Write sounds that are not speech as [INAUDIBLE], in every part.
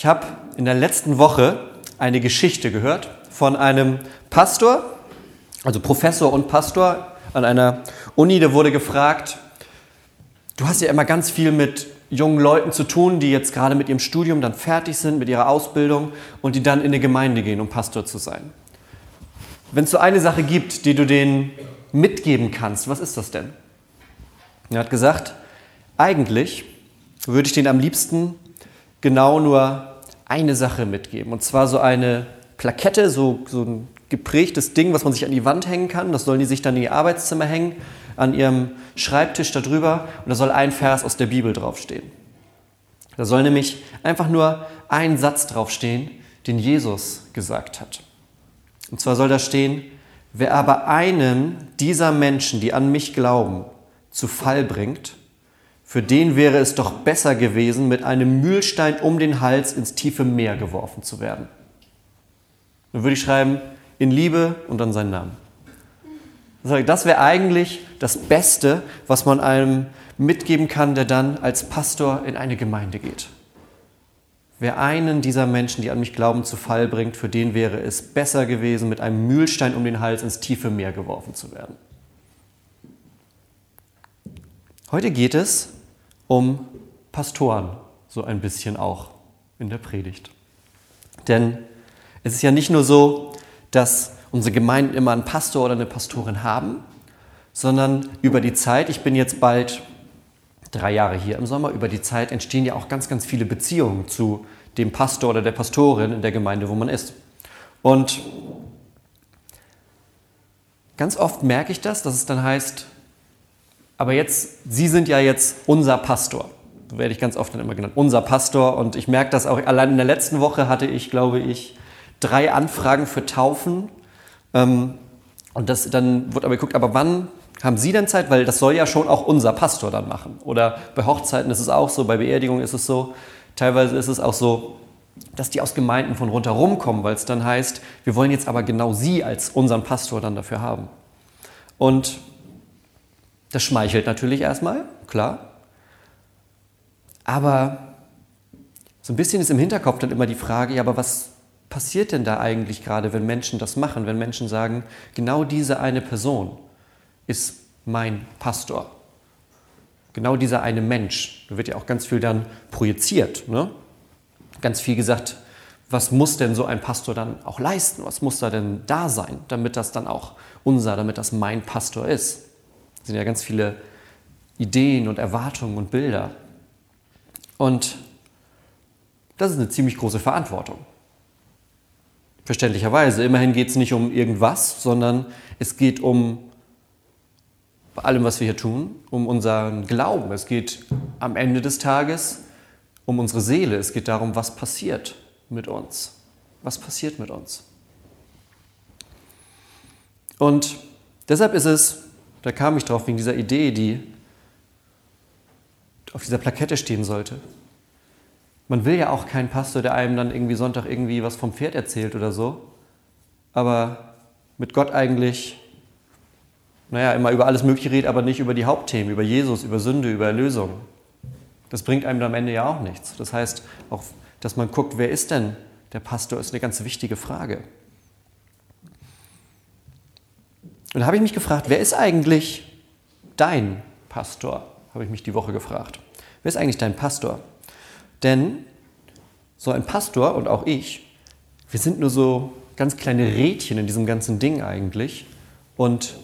Ich habe in der letzten Woche eine Geschichte gehört von einem Pastor, also Professor und Pastor an einer Uni, der wurde gefragt, du hast ja immer ganz viel mit jungen Leuten zu tun, die jetzt gerade mit ihrem Studium dann fertig sind, mit ihrer Ausbildung und die dann in eine Gemeinde gehen, um Pastor zu sein. Wenn es so eine Sache gibt, die du denen mitgeben kannst, was ist das denn? Er hat gesagt, eigentlich würde ich denen am liebsten genau nur eine Sache mitgeben. Und zwar so eine Plakette, so, so ein geprägtes Ding, was man sich an die Wand hängen kann. Das sollen die sich dann in ihr Arbeitszimmer hängen, an ihrem Schreibtisch darüber. Und da soll ein Vers aus der Bibel draufstehen. Da soll nämlich einfach nur ein Satz draufstehen, den Jesus gesagt hat. Und zwar soll da stehen, wer aber einen dieser Menschen, die an mich glauben, zu Fall bringt, für den wäre es doch besser gewesen, mit einem Mühlstein um den Hals ins tiefe Meer geworfen zu werden. Dann würde ich schreiben, in Liebe und dann seinen Namen. Das wäre eigentlich das Beste, was man einem mitgeben kann, der dann als Pastor in eine Gemeinde geht. Wer einen dieser Menschen, die an mich glauben, zu Fall bringt, für den wäre es besser gewesen, mit einem Mühlstein um den Hals ins tiefe Meer geworfen zu werden. Heute geht es um Pastoren, so ein bisschen auch in der Predigt. Denn es ist ja nicht nur so, dass unsere Gemeinden immer einen Pastor oder eine Pastorin haben, sondern über die Zeit, ich bin jetzt bald drei Jahre hier im Sommer, über die Zeit entstehen ja auch ganz, ganz viele Beziehungen zu dem Pastor oder der Pastorin in der Gemeinde, wo man ist. Und ganz oft merke ich das, dass es dann heißt, aber jetzt, Sie sind ja jetzt unser Pastor. So werde ich ganz oft dann immer genannt, unser Pastor. Und ich merke das auch, allein in der letzten Woche hatte ich, glaube ich, drei Anfragen für Taufen. Ähm, und das, dann wird aber geguckt, aber wann haben Sie denn Zeit? Weil das soll ja schon auch unser Pastor dann machen. Oder bei Hochzeiten ist es auch so, bei Beerdigungen ist es so. Teilweise ist es auch so, dass die aus Gemeinden von rundherum kommen, weil es dann heißt, wir wollen jetzt aber genau Sie als unseren Pastor dann dafür haben. Und das schmeichelt natürlich erstmal, klar. Aber so ein bisschen ist im Hinterkopf dann immer die Frage, ja, aber was passiert denn da eigentlich gerade, wenn Menschen das machen, wenn Menschen sagen, genau diese eine Person ist mein Pastor. Genau dieser eine Mensch. Da wird ja auch ganz viel dann projiziert. Ne? Ganz viel gesagt, was muss denn so ein Pastor dann auch leisten? Was muss da denn da sein, damit das dann auch unser, damit das mein Pastor ist? Sind ja ganz viele Ideen und Erwartungen und Bilder. Und das ist eine ziemlich große Verantwortung. Verständlicherweise. Immerhin geht es nicht um irgendwas, sondern es geht um bei allem, was wir hier tun, um unseren Glauben. Es geht am Ende des Tages um unsere Seele. Es geht darum, was passiert mit uns. Was passiert mit uns? Und deshalb ist es, da kam ich drauf wegen dieser Idee, die auf dieser Plakette stehen sollte. Man will ja auch keinen Pastor, der einem dann irgendwie Sonntag irgendwie was vom Pferd erzählt oder so, aber mit Gott eigentlich naja, immer über alles Mögliche redet, aber nicht über die Hauptthemen, über Jesus, über Sünde, über Erlösung. Das bringt einem am Ende ja auch nichts. Das heißt, auch, dass man guckt, wer ist denn der Pastor, ist eine ganz wichtige Frage. Und da habe ich mich gefragt, wer ist eigentlich dein Pastor? Habe ich mich die Woche gefragt. Wer ist eigentlich dein Pastor? Denn so ein Pastor und auch ich, wir sind nur so ganz kleine Rädchen in diesem ganzen Ding eigentlich. Und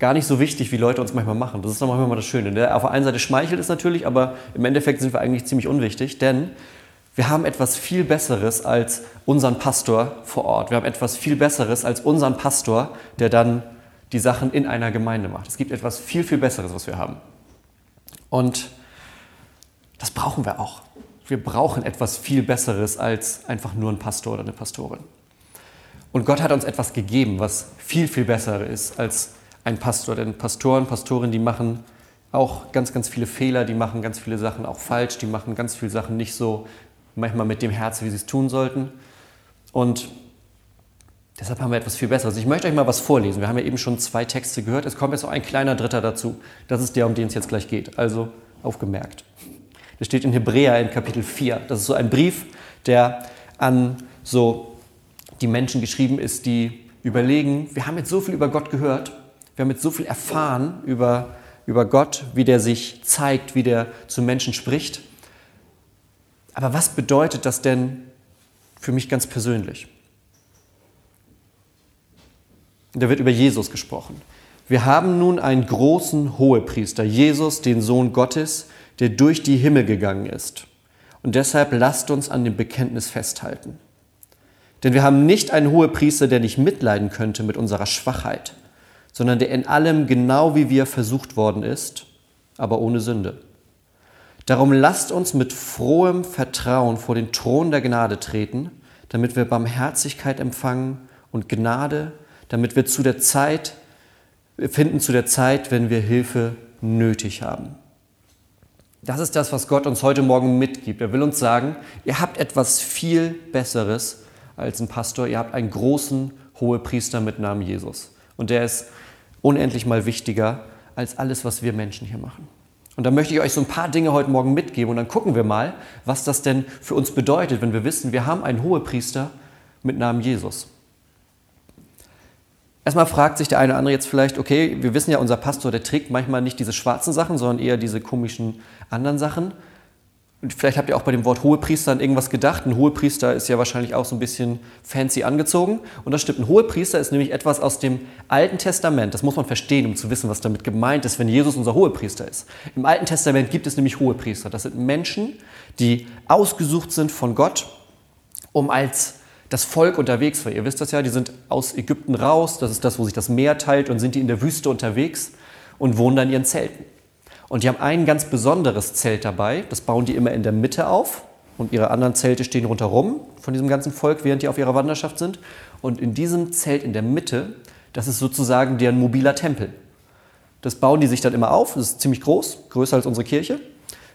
gar nicht so wichtig, wie Leute uns manchmal machen. Das ist doch manchmal mal das Schöne. Ne? Auf der einen Seite schmeichelt es natürlich, aber im Endeffekt sind wir eigentlich ziemlich unwichtig, denn wir haben etwas viel Besseres als unseren Pastor vor Ort. Wir haben etwas viel Besseres als unseren Pastor, der dann die Sachen in einer Gemeinde macht. Es gibt etwas viel, viel Besseres, was wir haben. Und das brauchen wir auch. Wir brauchen etwas viel Besseres als einfach nur ein Pastor oder eine Pastorin. Und Gott hat uns etwas gegeben, was viel, viel besser ist als ein Pastor. Denn Pastoren, Pastorinnen, die machen auch ganz, ganz viele Fehler, die machen ganz viele Sachen auch falsch, die machen ganz viele Sachen nicht so manchmal mit dem Herz, wie sie es tun sollten. Und deshalb haben wir etwas viel Besseres. Ich möchte euch mal was vorlesen. Wir haben ja eben schon zwei Texte gehört. Es kommt jetzt noch ein kleiner Dritter dazu. Das ist der, um den es jetzt gleich geht. Also aufgemerkt. Das steht in Hebräer in Kapitel 4. Das ist so ein Brief, der an so die Menschen geschrieben ist, die überlegen, wir haben jetzt so viel über Gott gehört, wir haben jetzt so viel erfahren über, über Gott, wie der sich zeigt, wie der zu Menschen spricht. Aber was bedeutet das denn für mich ganz persönlich? Da wird über Jesus gesprochen. Wir haben nun einen großen Hohepriester, Jesus, den Sohn Gottes, der durch die Himmel gegangen ist. Und deshalb lasst uns an dem Bekenntnis festhalten. Denn wir haben nicht einen Hohepriester, der nicht mitleiden könnte mit unserer Schwachheit, sondern der in allem genau wie wir versucht worden ist, aber ohne Sünde. Darum lasst uns mit frohem Vertrauen vor den Thron der Gnade treten, damit wir Barmherzigkeit empfangen und Gnade, damit wir zu der Zeit finden zu der Zeit, wenn wir Hilfe nötig haben. Das ist das, was Gott uns heute Morgen mitgibt. Er will uns sagen, ihr habt etwas viel Besseres als ein Pastor. Ihr habt einen großen Hohepriester mit Namen Jesus. Und der ist unendlich mal wichtiger als alles, was wir Menschen hier machen. Und da möchte ich euch so ein paar Dinge heute Morgen mitgeben und dann gucken wir mal, was das denn für uns bedeutet, wenn wir wissen, wir haben einen Hohepriester mit Namen Jesus. Erstmal fragt sich der eine oder andere jetzt vielleicht, okay, wir wissen ja, unser Pastor, der trägt manchmal nicht diese schwarzen Sachen, sondern eher diese komischen anderen Sachen. Und vielleicht habt ihr auch bei dem Wort Hohepriester an irgendwas gedacht. Ein Hohepriester ist ja wahrscheinlich auch so ein bisschen fancy angezogen. Und das stimmt. Ein Hohepriester ist nämlich etwas aus dem Alten Testament. Das muss man verstehen, um zu wissen, was damit gemeint ist, wenn Jesus unser Hohepriester ist. Im Alten Testament gibt es nämlich Hohepriester. Das sind Menschen, die ausgesucht sind von Gott, um als das Volk unterwegs war. Ihr wisst das ja, die sind aus Ägypten raus, das ist das, wo sich das Meer teilt, und sind die in der Wüste unterwegs und wohnen dann in ihren Zelten. Und die haben ein ganz besonderes Zelt dabei, das bauen die immer in der Mitte auf und ihre anderen Zelte stehen rundherum von diesem ganzen Volk, während die auf ihrer Wanderschaft sind. Und in diesem Zelt in der Mitte, das ist sozusagen deren mobiler Tempel. Das bauen die sich dann immer auf, das ist ziemlich groß, größer als unsere Kirche,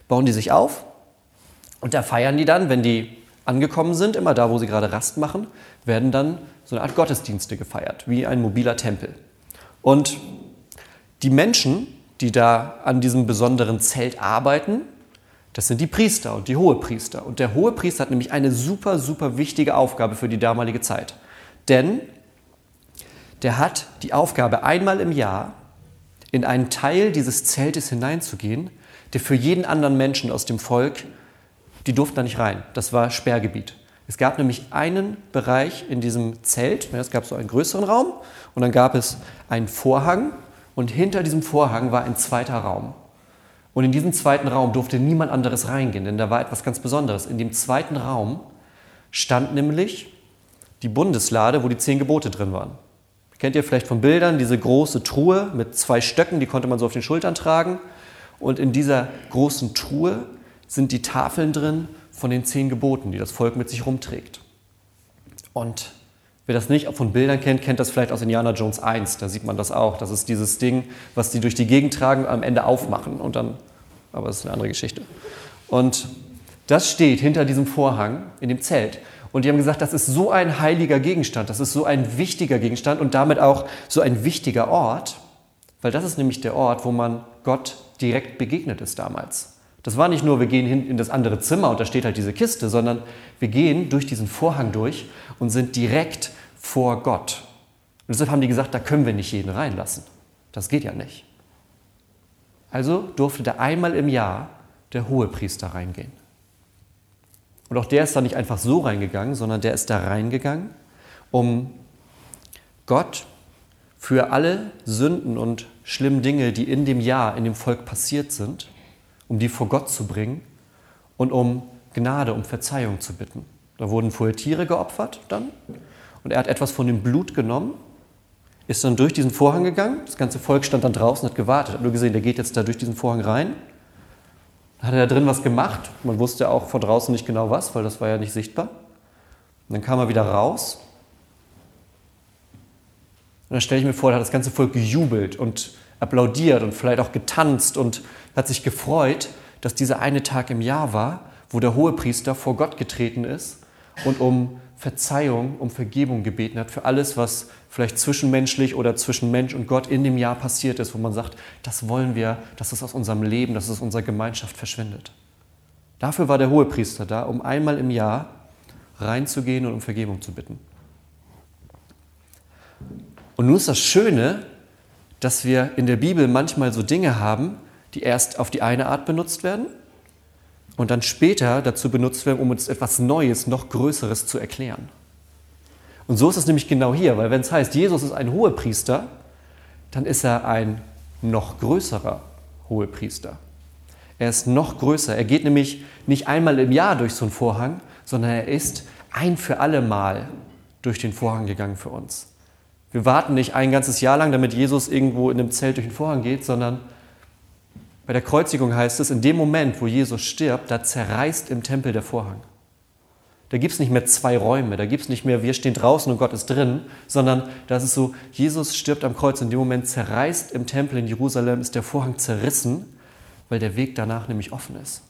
bauen die sich auf und da feiern die dann, wenn die angekommen sind, immer da, wo sie gerade Rast machen, werden dann so eine Art Gottesdienste gefeiert, wie ein mobiler Tempel. Und die Menschen, die da an diesem besonderen Zelt arbeiten, das sind die Priester und die Hohepriester. Und der Hohepriester hat nämlich eine super, super wichtige Aufgabe für die damalige Zeit. Denn der hat die Aufgabe, einmal im Jahr in einen Teil dieses Zeltes hineinzugehen, der für jeden anderen Menschen aus dem Volk die durften da nicht rein. Das war Sperrgebiet. Es gab nämlich einen Bereich in diesem Zelt, es gab so einen größeren Raum und dann gab es einen Vorhang und hinter diesem Vorhang war ein zweiter Raum. Und in diesen zweiten Raum durfte niemand anderes reingehen, denn da war etwas ganz Besonderes. In dem zweiten Raum stand nämlich die Bundeslade, wo die zehn Gebote drin waren. Kennt ihr vielleicht von Bildern diese große Truhe mit zwei Stöcken, die konnte man so auf den Schultern tragen. Und in dieser großen Truhe sind die Tafeln drin von den zehn Geboten, die das Volk mit sich rumträgt. Und wer das nicht von Bildern kennt, kennt das vielleicht aus Indiana Jones 1. Da sieht man das auch. Das ist dieses Ding, was die durch die Gegend tragen und am Ende aufmachen. Und dann, aber das ist eine andere Geschichte. Und das steht hinter diesem Vorhang in dem Zelt. Und die haben gesagt, das ist so ein heiliger Gegenstand, das ist so ein wichtiger Gegenstand und damit auch so ein wichtiger Ort, weil das ist nämlich der Ort, wo man Gott direkt begegnet ist damals. Das war nicht nur, wir gehen hin in das andere Zimmer und da steht halt diese Kiste, sondern wir gehen durch diesen Vorhang durch und sind direkt vor Gott. Und deshalb haben die gesagt, da können wir nicht jeden reinlassen. Das geht ja nicht. Also durfte da einmal im Jahr der Hohepriester reingehen. Und auch der ist da nicht einfach so reingegangen, sondern der ist da reingegangen, um Gott für alle Sünden und schlimmen Dinge, die in dem Jahr in dem Volk passiert sind, um die vor Gott zu bringen und um Gnade, um Verzeihung zu bitten. Da wurden vorher Tiere geopfert dann und er hat etwas von dem Blut genommen, ist dann durch diesen Vorhang gegangen, das ganze Volk stand dann draußen hat gewartet, hat nur gesehen, der geht jetzt da durch diesen Vorhang rein. Dann hat er da drin was gemacht, man wusste auch vor draußen nicht genau was, weil das war ja nicht sichtbar. Und dann kam er wieder raus und dann stelle ich mir vor, da hat das ganze Volk gejubelt und applaudiert und vielleicht auch getanzt und hat sich gefreut, dass dieser eine Tag im Jahr war, wo der Hohepriester vor Gott getreten ist und um Verzeihung, um Vergebung gebeten hat für alles, was vielleicht zwischenmenschlich oder zwischen Mensch und Gott in dem Jahr passiert ist, wo man sagt, das wollen wir, dass es aus unserem Leben, dass es aus unserer Gemeinschaft verschwindet. Dafür war der Hohepriester da, um einmal im Jahr reinzugehen und um Vergebung zu bitten. Und nun ist das Schöne, dass wir in der Bibel manchmal so Dinge haben, die erst auf die eine Art benutzt werden und dann später dazu benutzt werden, um uns etwas Neues, noch Größeres zu erklären. Und so ist es nämlich genau hier, weil wenn es heißt, Jesus ist ein Hohepriester, dann ist er ein noch größerer Hohepriester. Er ist noch größer. Er geht nämlich nicht einmal im Jahr durch so einen Vorhang, sondern er ist ein für alle Mal durch den Vorhang gegangen für uns. Wir warten nicht ein ganzes Jahr lang, damit Jesus irgendwo in einem Zelt durch den Vorhang geht, sondern bei der Kreuzigung heißt es, in dem Moment, wo Jesus stirbt, da zerreißt im Tempel der Vorhang. Da gibt es nicht mehr zwei Räume, da gibt es nicht mehr, wir stehen draußen und Gott ist drin, sondern das ist so, Jesus stirbt am Kreuz, in dem Moment zerreißt im Tempel in Jerusalem, ist der Vorhang zerrissen, weil der Weg danach nämlich offen ist.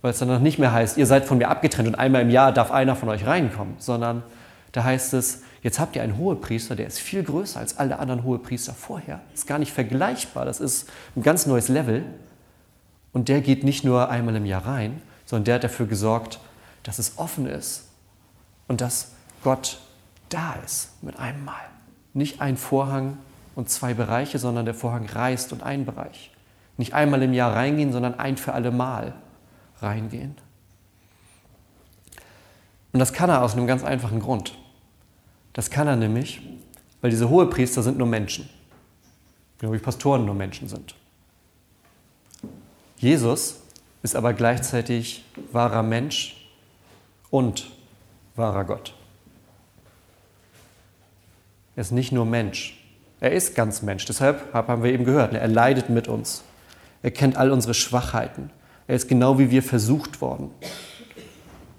Weil es danach nicht mehr heißt, ihr seid von mir abgetrennt und einmal im Jahr darf einer von euch reinkommen, sondern da heißt es, Jetzt habt ihr einen Hohepriester, der ist viel größer als alle anderen Hohepriester vorher. Ist gar nicht vergleichbar. Das ist ein ganz neues Level. Und der geht nicht nur einmal im Jahr rein, sondern der hat dafür gesorgt, dass es offen ist und dass Gott da ist mit einem Mal. Nicht ein Vorhang und zwei Bereiche, sondern der Vorhang reißt und ein Bereich. Nicht einmal im Jahr reingehen, sondern ein für alle Mal reingehen. Und das kann er aus einem ganz einfachen Grund. Das kann er nämlich, weil diese Hohepriester sind nur Menschen. Genau wie Pastoren nur Menschen sind. Jesus ist aber gleichzeitig wahrer Mensch und wahrer Gott. Er ist nicht nur Mensch, er ist ganz Mensch. Deshalb haben wir eben gehört, er leidet mit uns. Er kennt all unsere Schwachheiten. Er ist genau wie wir versucht worden.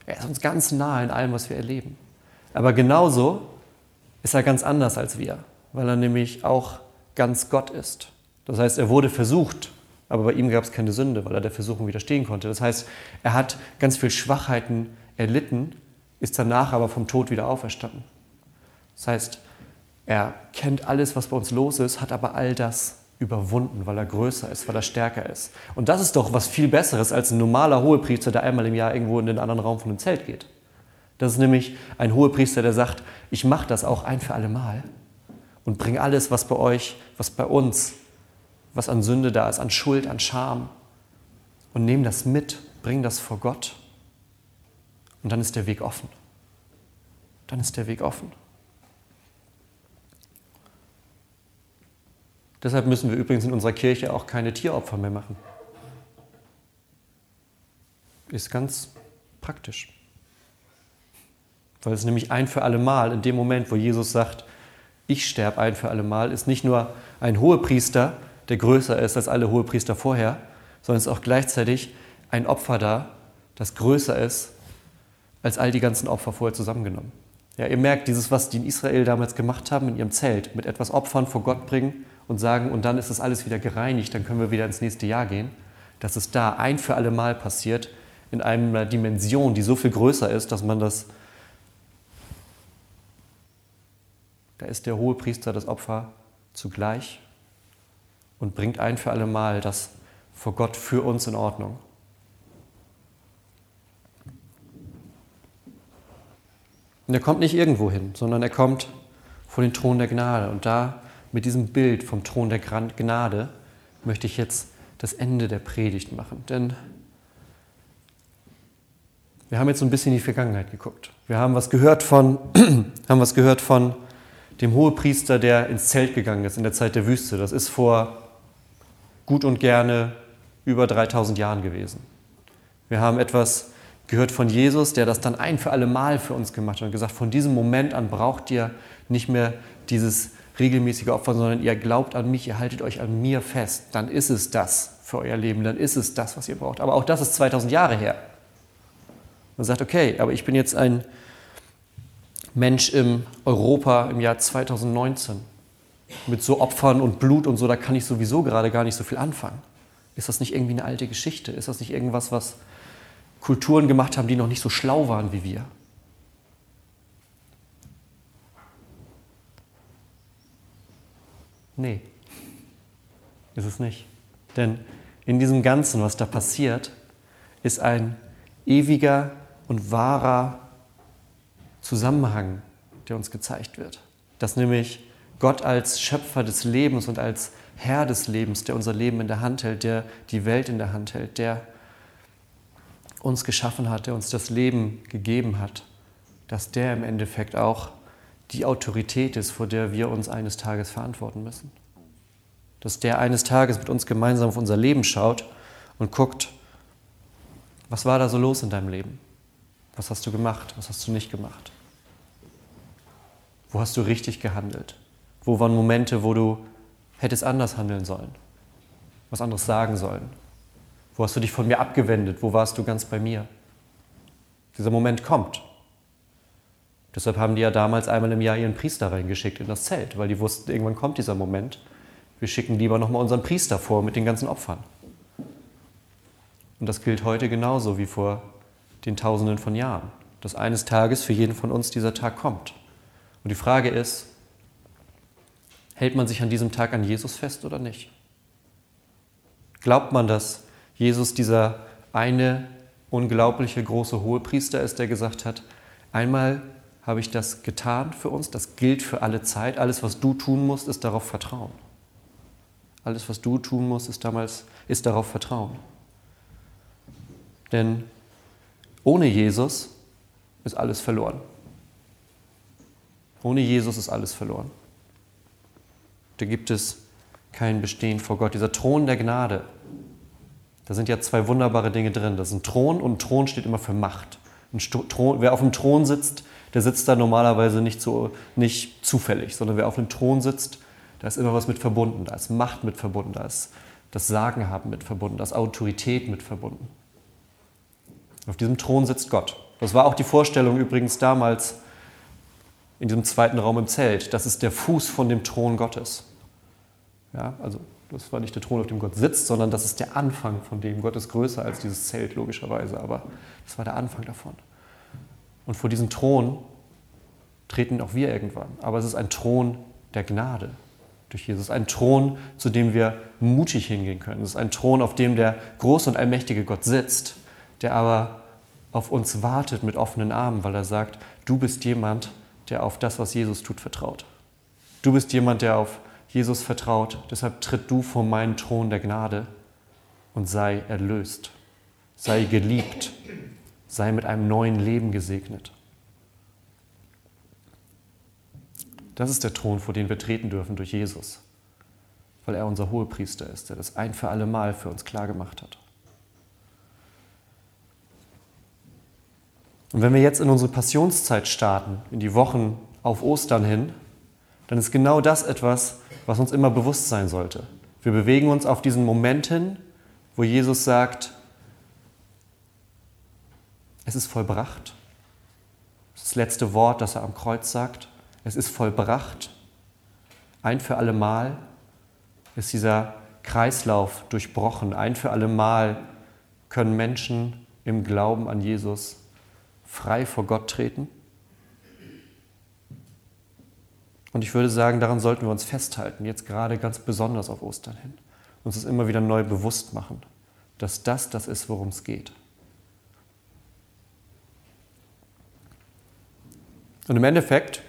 Er ist uns ganz nah in allem, was wir erleben. Aber genauso ist er ganz anders als wir, weil er nämlich auch ganz Gott ist. Das heißt, er wurde versucht, aber bei ihm gab es keine Sünde, weil er der Versuchung widerstehen konnte. Das heißt, er hat ganz viel Schwachheiten erlitten, ist danach aber vom Tod wieder auferstanden. Das heißt, er kennt alles, was bei uns los ist, hat aber all das überwunden, weil er größer ist, weil er stärker ist. Und das ist doch was viel Besseres als ein normaler Hohepriester, der einmal im Jahr irgendwo in den anderen Raum von einem Zelt geht. Das ist nämlich ein Hohepriester, der sagt, ich mache das auch ein für alle Mal und bringe alles, was bei euch, was bei uns, was an Sünde da ist, an Schuld, an Scham und nehme das mit, bring das vor Gott und dann ist der Weg offen. Dann ist der Weg offen. Deshalb müssen wir übrigens in unserer Kirche auch keine Tieropfer mehr machen. Ist ganz praktisch. Weil es nämlich ein für alle Mal, in dem Moment, wo Jesus sagt, ich sterbe ein für alle Mal, ist nicht nur ein Hohepriester, der größer ist als alle Hohepriester vorher, sondern es ist auch gleichzeitig ein Opfer da, das größer ist als all die ganzen Opfer vorher zusammengenommen. Ja, ihr merkt, dieses, was die in Israel damals gemacht haben in ihrem Zelt, mit etwas Opfern vor Gott bringen und sagen, und dann ist das alles wieder gereinigt, dann können wir wieder ins nächste Jahr gehen, dass es da ein für alle Mal passiert, in einer Dimension, die so viel größer ist, dass man das Da ist der hohe Priester das Opfer zugleich und bringt ein für alle Mal das vor Gott für uns in Ordnung. Und er kommt nicht irgendwo hin, sondern er kommt vor den Thron der Gnade. Und da mit diesem Bild vom Thron der Gnade möchte ich jetzt das Ende der Predigt machen. Denn wir haben jetzt so ein bisschen in die Vergangenheit geguckt. Wir haben was gehört von, [CLEARS THROAT] haben was gehört von dem Hohepriester, der ins Zelt gegangen ist in der Zeit der Wüste. Das ist vor gut und gerne über 3000 Jahren gewesen. Wir haben etwas gehört von Jesus, der das dann ein für alle Mal für uns gemacht hat und gesagt, von diesem Moment an braucht ihr nicht mehr dieses regelmäßige Opfer, sondern ihr glaubt an mich, ihr haltet euch an mir fest. Dann ist es das für euer Leben, dann ist es das, was ihr braucht. Aber auch das ist 2000 Jahre her. Man sagt, okay, aber ich bin jetzt ein Mensch im Europa im Jahr 2019. Mit so Opfern und Blut und so, da kann ich sowieso gerade gar nicht so viel anfangen. Ist das nicht irgendwie eine alte Geschichte? Ist das nicht irgendwas, was Kulturen gemacht haben, die noch nicht so schlau waren wie wir? Nee, ist es nicht. Denn in diesem Ganzen, was da passiert, ist ein ewiger und wahrer Zusammenhang, der uns gezeigt wird. Dass nämlich Gott als Schöpfer des Lebens und als Herr des Lebens, der unser Leben in der Hand hält, der die Welt in der Hand hält, der uns geschaffen hat, der uns das Leben gegeben hat, dass der im Endeffekt auch die Autorität ist, vor der wir uns eines Tages verantworten müssen. Dass der eines Tages mit uns gemeinsam auf unser Leben schaut und guckt, was war da so los in deinem Leben? Was hast du gemacht? Was hast du nicht gemacht? Wo hast du richtig gehandelt? Wo waren Momente, wo du hättest anders handeln sollen? Was anderes sagen sollen? Wo hast du dich von mir abgewendet? Wo warst du ganz bei mir? Dieser Moment kommt. Deshalb haben die ja damals einmal im Jahr ihren Priester reingeschickt in das Zelt, weil die wussten, irgendwann kommt dieser Moment. Wir schicken lieber nochmal unseren Priester vor mit den ganzen Opfern. Und das gilt heute genauso wie vor den Tausenden von Jahren, dass eines Tages für jeden von uns dieser Tag kommt. Und die Frage ist, hält man sich an diesem Tag an Jesus fest oder nicht? Glaubt man, dass Jesus dieser eine unglaubliche große Hohepriester ist, der gesagt hat, einmal habe ich das getan für uns, das gilt für alle Zeit, alles, was du tun musst, ist darauf Vertrauen. Alles, was du tun musst, ist, damals, ist darauf Vertrauen. Denn ohne Jesus ist alles verloren. Ohne Jesus ist alles verloren. Da gibt es kein Bestehen vor Gott. Dieser Thron der Gnade, da sind ja zwei wunderbare Dinge drin. Das ist ein Thron und ein Thron steht immer für Macht. Thron, wer auf dem Thron sitzt, der sitzt da normalerweise nicht, so, nicht zufällig, sondern wer auf dem Thron sitzt, da ist immer was mit verbunden. Da ist Macht mit verbunden, da ist das Sagen haben mit verbunden, da ist Autorität mit verbunden. Auf diesem Thron sitzt Gott. Das war auch die Vorstellung übrigens damals in diesem zweiten Raum im Zelt. Das ist der Fuß von dem Thron Gottes. Ja, also das war nicht der Thron, auf dem Gott sitzt, sondern das ist der Anfang von dem. Gott ist größer als dieses Zelt, logischerweise, aber das war der Anfang davon. Und vor diesem Thron treten auch wir irgendwann. Aber es ist ein Thron der Gnade durch Jesus. Ein Thron, zu dem wir mutig hingehen können. Es ist ein Thron, auf dem der große und allmächtige Gott sitzt der aber auf uns wartet mit offenen Armen, weil er sagt, du bist jemand, der auf das, was Jesus tut, vertraut. Du bist jemand, der auf Jesus vertraut. Deshalb tritt du vor meinen Thron der Gnade und sei erlöst, sei geliebt, sei mit einem neuen Leben gesegnet. Das ist der Thron, vor den wir treten dürfen durch Jesus, weil er unser Hohepriester ist, der das ein für alle Mal für uns klargemacht hat. Und wenn wir jetzt in unsere Passionszeit starten, in die Wochen auf Ostern hin, dann ist genau das etwas, was uns immer bewusst sein sollte. Wir bewegen uns auf diesen Moment hin, wo Jesus sagt, es ist vollbracht. Das, letzte Wort, das er am Kreuz sagt. Es ist vollbracht. Ein für alle Mal ist dieser Kreislauf durchbrochen. Ein für alle Mal können Menschen im Glauben an Jesus frei vor Gott treten? Und ich würde sagen, daran sollten wir uns festhalten, jetzt gerade ganz besonders auf Ostern hin. Uns das immer wieder neu bewusst machen, dass das das ist, worum es geht. Und im Endeffekt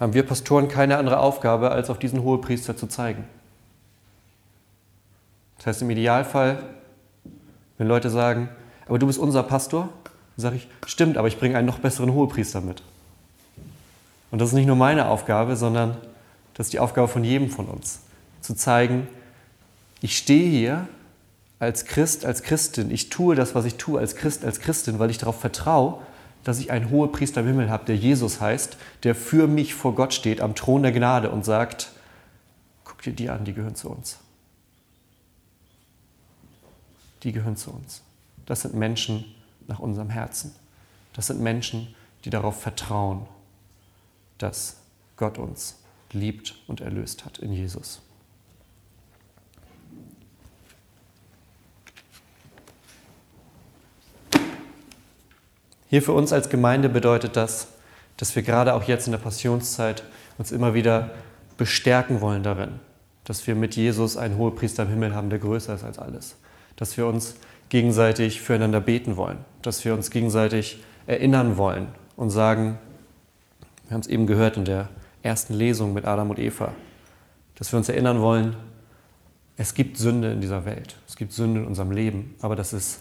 haben wir Pastoren keine andere Aufgabe, als auf diesen Hohepriester zu zeigen. Das heißt, im Idealfall, wenn Leute sagen, aber du bist unser Pastor, dann sage ich, stimmt, aber ich bringe einen noch besseren Hohepriester mit. Und das ist nicht nur meine Aufgabe, sondern das ist die Aufgabe von jedem von uns. Zu zeigen, ich stehe hier als Christ, als Christin, ich tue das, was ich tue als Christ, als Christin, weil ich darauf vertraue, dass ich einen Hohepriester im Himmel habe, der Jesus heißt, der für mich vor Gott steht am Thron der Gnade und sagt, guck dir die an, die gehören zu uns. Die gehören zu uns. Das sind Menschen, nach unserem Herzen. Das sind Menschen, die darauf vertrauen, dass Gott uns liebt und erlöst hat in Jesus. Hier für uns als Gemeinde bedeutet das, dass wir gerade auch jetzt in der Passionszeit uns immer wieder bestärken wollen darin, dass wir mit Jesus einen Hohepriester im Himmel haben, der größer ist als alles. Dass wir uns gegenseitig füreinander beten wollen, dass wir uns gegenseitig erinnern wollen und sagen, wir haben es eben gehört in der ersten Lesung mit Adam und Eva, dass wir uns erinnern wollen, es gibt Sünde in dieser Welt, es gibt Sünde in unserem Leben, aber das ist,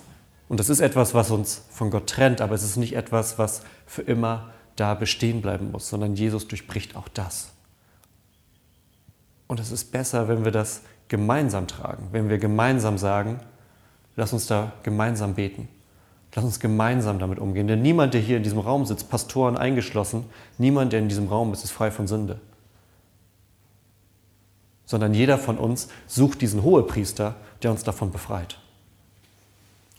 und das ist etwas, was uns von Gott trennt, aber es ist nicht etwas, was für immer da bestehen bleiben muss, sondern Jesus durchbricht auch das. Und es ist besser, wenn wir das gemeinsam tragen, wenn wir gemeinsam sagen, lass uns da gemeinsam beten. Lass uns gemeinsam damit umgehen. Denn niemand, der hier in diesem Raum sitzt, Pastoren eingeschlossen, niemand, der in diesem Raum ist, ist frei von Sünde. Sondern jeder von uns sucht diesen Hohepriester, der uns davon befreit.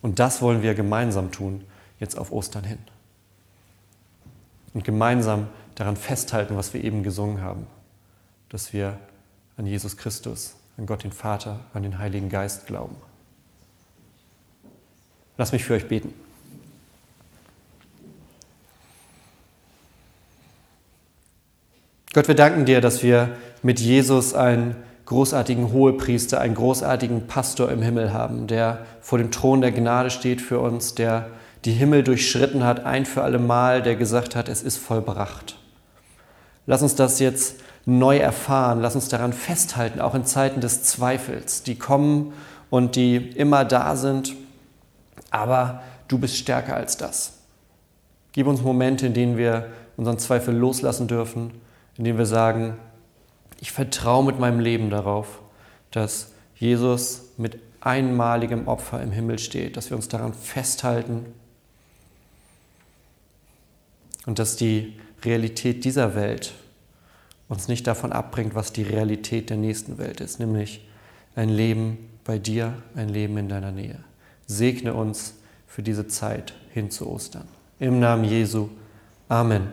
Und das wollen wir gemeinsam tun, jetzt auf Ostern hin. Und gemeinsam daran festhalten, was wir eben gesungen haben, dass wir an Jesus Christus, an Gott den Vater, an den Heiligen Geist glauben. Lass mich für euch beten. Gott, wir danken dir, dass wir mit Jesus einen großartigen Hohepriester, einen großartigen Pastor im Himmel haben, der vor dem Thron der Gnade steht für uns, der die Himmel durchschritten hat, ein für alle Mal, der gesagt hat, es ist vollbracht. Lass uns das jetzt neu erfahren. Lass uns daran festhalten, auch in Zeiten des Zweifels, die kommen und die immer da sind. Aber du bist stärker als das. Gib uns Momente, in denen wir unseren Zweifel loslassen dürfen, in denen wir sagen, ich vertraue mit meinem Leben darauf, dass Jesus mit einmaligem Opfer im Himmel steht, dass wir uns daran festhalten und dass die Realität dieser Welt uns nicht davon abbringt, was die Realität der nächsten Welt ist, nämlich ein Leben bei dir, ein Leben in deiner Nähe. Segne uns für diese Zeit hin zu Ostern. Im Namen Jesu. Amen.